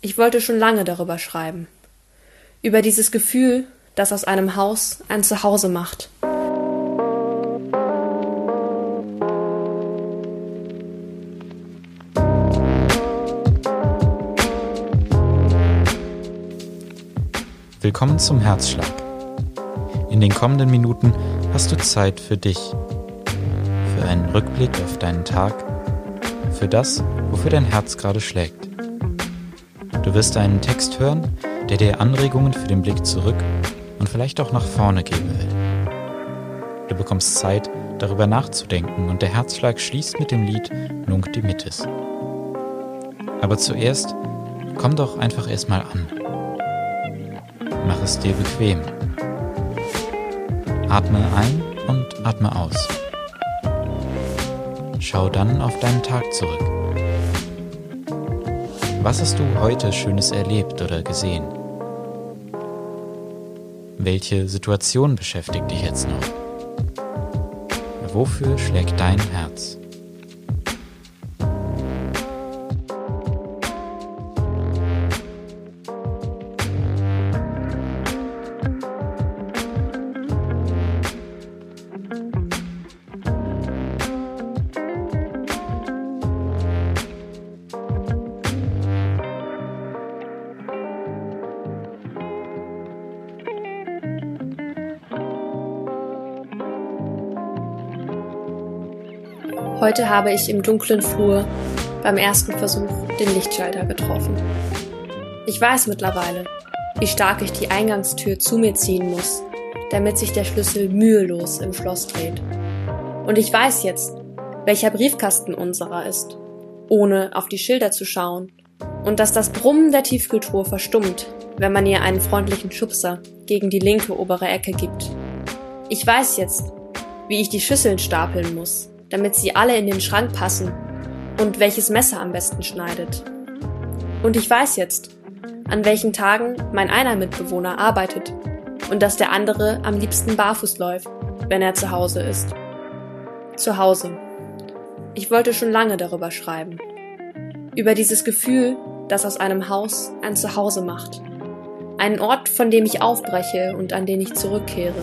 Ich wollte schon lange darüber schreiben. Über dieses Gefühl, das aus einem Haus ein Zuhause macht. Willkommen zum Herzschlag. In den kommenden Minuten hast du Zeit für dich, für einen Rückblick auf deinen Tag, für das, wofür dein Herz gerade schlägt. Du wirst einen Text hören, der dir Anregungen für den Blick zurück und vielleicht auch nach vorne geben will. Du bekommst Zeit, darüber nachzudenken und der Herzschlag schließt mit dem Lied Nunc Dimittis. Aber zuerst komm doch einfach erstmal an. Mach es dir bequem. Atme ein und atme aus. Schau dann auf deinen Tag zurück. Was hast du heute Schönes erlebt oder gesehen? Welche Situation beschäftigt dich jetzt noch? Wofür schlägt dein Herz? Heute habe ich im dunklen Flur beim ersten Versuch den Lichtschalter getroffen. Ich weiß mittlerweile, wie stark ich die Eingangstür zu mir ziehen muss, damit sich der Schlüssel mühelos im Schloss dreht. Und ich weiß jetzt, welcher Briefkasten unserer ist, ohne auf die Schilder zu schauen, und dass das Brummen der Tiefkultur verstummt, wenn man ihr einen freundlichen Schubser gegen die linke obere Ecke gibt. Ich weiß jetzt, wie ich die Schüsseln stapeln muss, damit sie alle in den Schrank passen und welches Messer am besten schneidet. Und ich weiß jetzt, an welchen Tagen mein einer Mitbewohner arbeitet und dass der andere am liebsten barfuß läuft, wenn er zu Hause ist. Zu Hause. Ich wollte schon lange darüber schreiben. Über dieses Gefühl, das aus einem Haus ein Zuhause macht. Einen Ort, von dem ich aufbreche und an den ich zurückkehre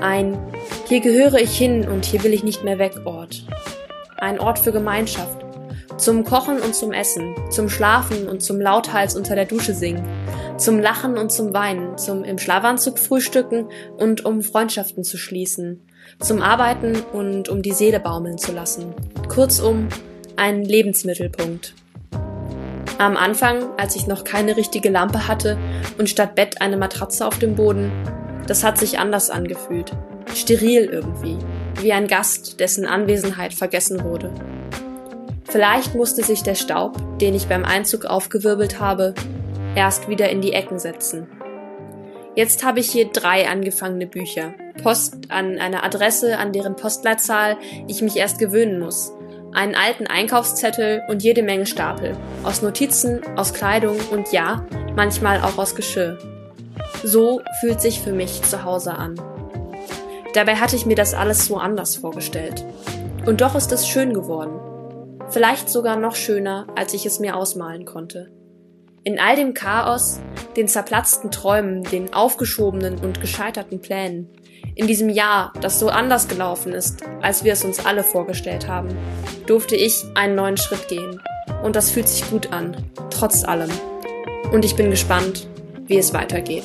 ein Hier gehöre ich hin und hier will ich nicht mehr weg Ort. Ein Ort für Gemeinschaft. Zum Kochen und zum Essen, zum Schlafen und zum lauthals unter der Dusche singen, zum Lachen und zum Weinen, zum im Schlafanzug frühstücken und um Freundschaften zu schließen, zum Arbeiten und um die Seele baumeln zu lassen. Kurzum, ein Lebensmittelpunkt. Am Anfang, als ich noch keine richtige Lampe hatte und statt Bett eine Matratze auf dem Boden, das hat sich anders angefühlt. Steril irgendwie. Wie ein Gast, dessen Anwesenheit vergessen wurde. Vielleicht musste sich der Staub, den ich beim Einzug aufgewirbelt habe, erst wieder in die Ecken setzen. Jetzt habe ich hier drei angefangene Bücher. Post an einer Adresse, an deren Postleitzahl ich mich erst gewöhnen muss. Einen alten Einkaufszettel und jede Menge Stapel. Aus Notizen, aus Kleidung und ja, manchmal auch aus Geschirr. So fühlt sich für mich zu Hause an. Dabei hatte ich mir das alles so anders vorgestellt. Und doch ist es schön geworden. Vielleicht sogar noch schöner, als ich es mir ausmalen konnte. In all dem Chaos, den zerplatzten Träumen, den aufgeschobenen und gescheiterten Plänen, in diesem Jahr, das so anders gelaufen ist, als wir es uns alle vorgestellt haben, durfte ich einen neuen Schritt gehen. Und das fühlt sich gut an, trotz allem. Und ich bin gespannt, wie es weitergeht.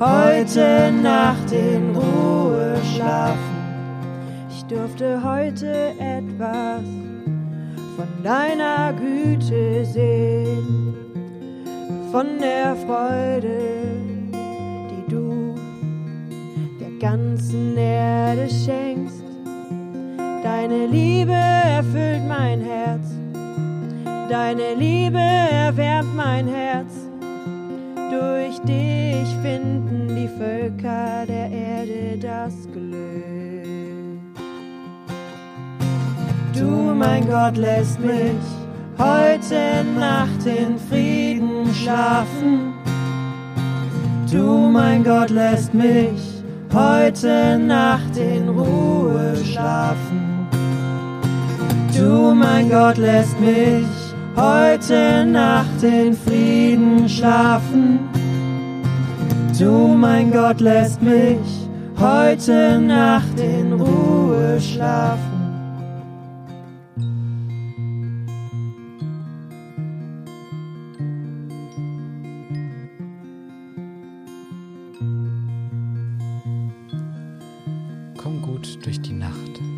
heute Nacht in Ruhe schlafen durfte heute etwas von deiner Güte sehen, von der Freude, die du der ganzen Erde schenkst. Deine Liebe erfüllt mein Herz, deine Liebe erwärmt mein Herz. Durch dich finden die Völker der Erde das Glück. Du, mein Gott, lässt mich heute Nacht in Frieden schlafen. Du, mein Gott, lässt mich heute Nacht in Ruhe schlafen. Du, mein Gott, lässt mich heute Nacht in Frieden schlafen. Du, mein Gott, lässt mich heute Nacht in Ruhe schlafen. Komm gut durch die Nacht.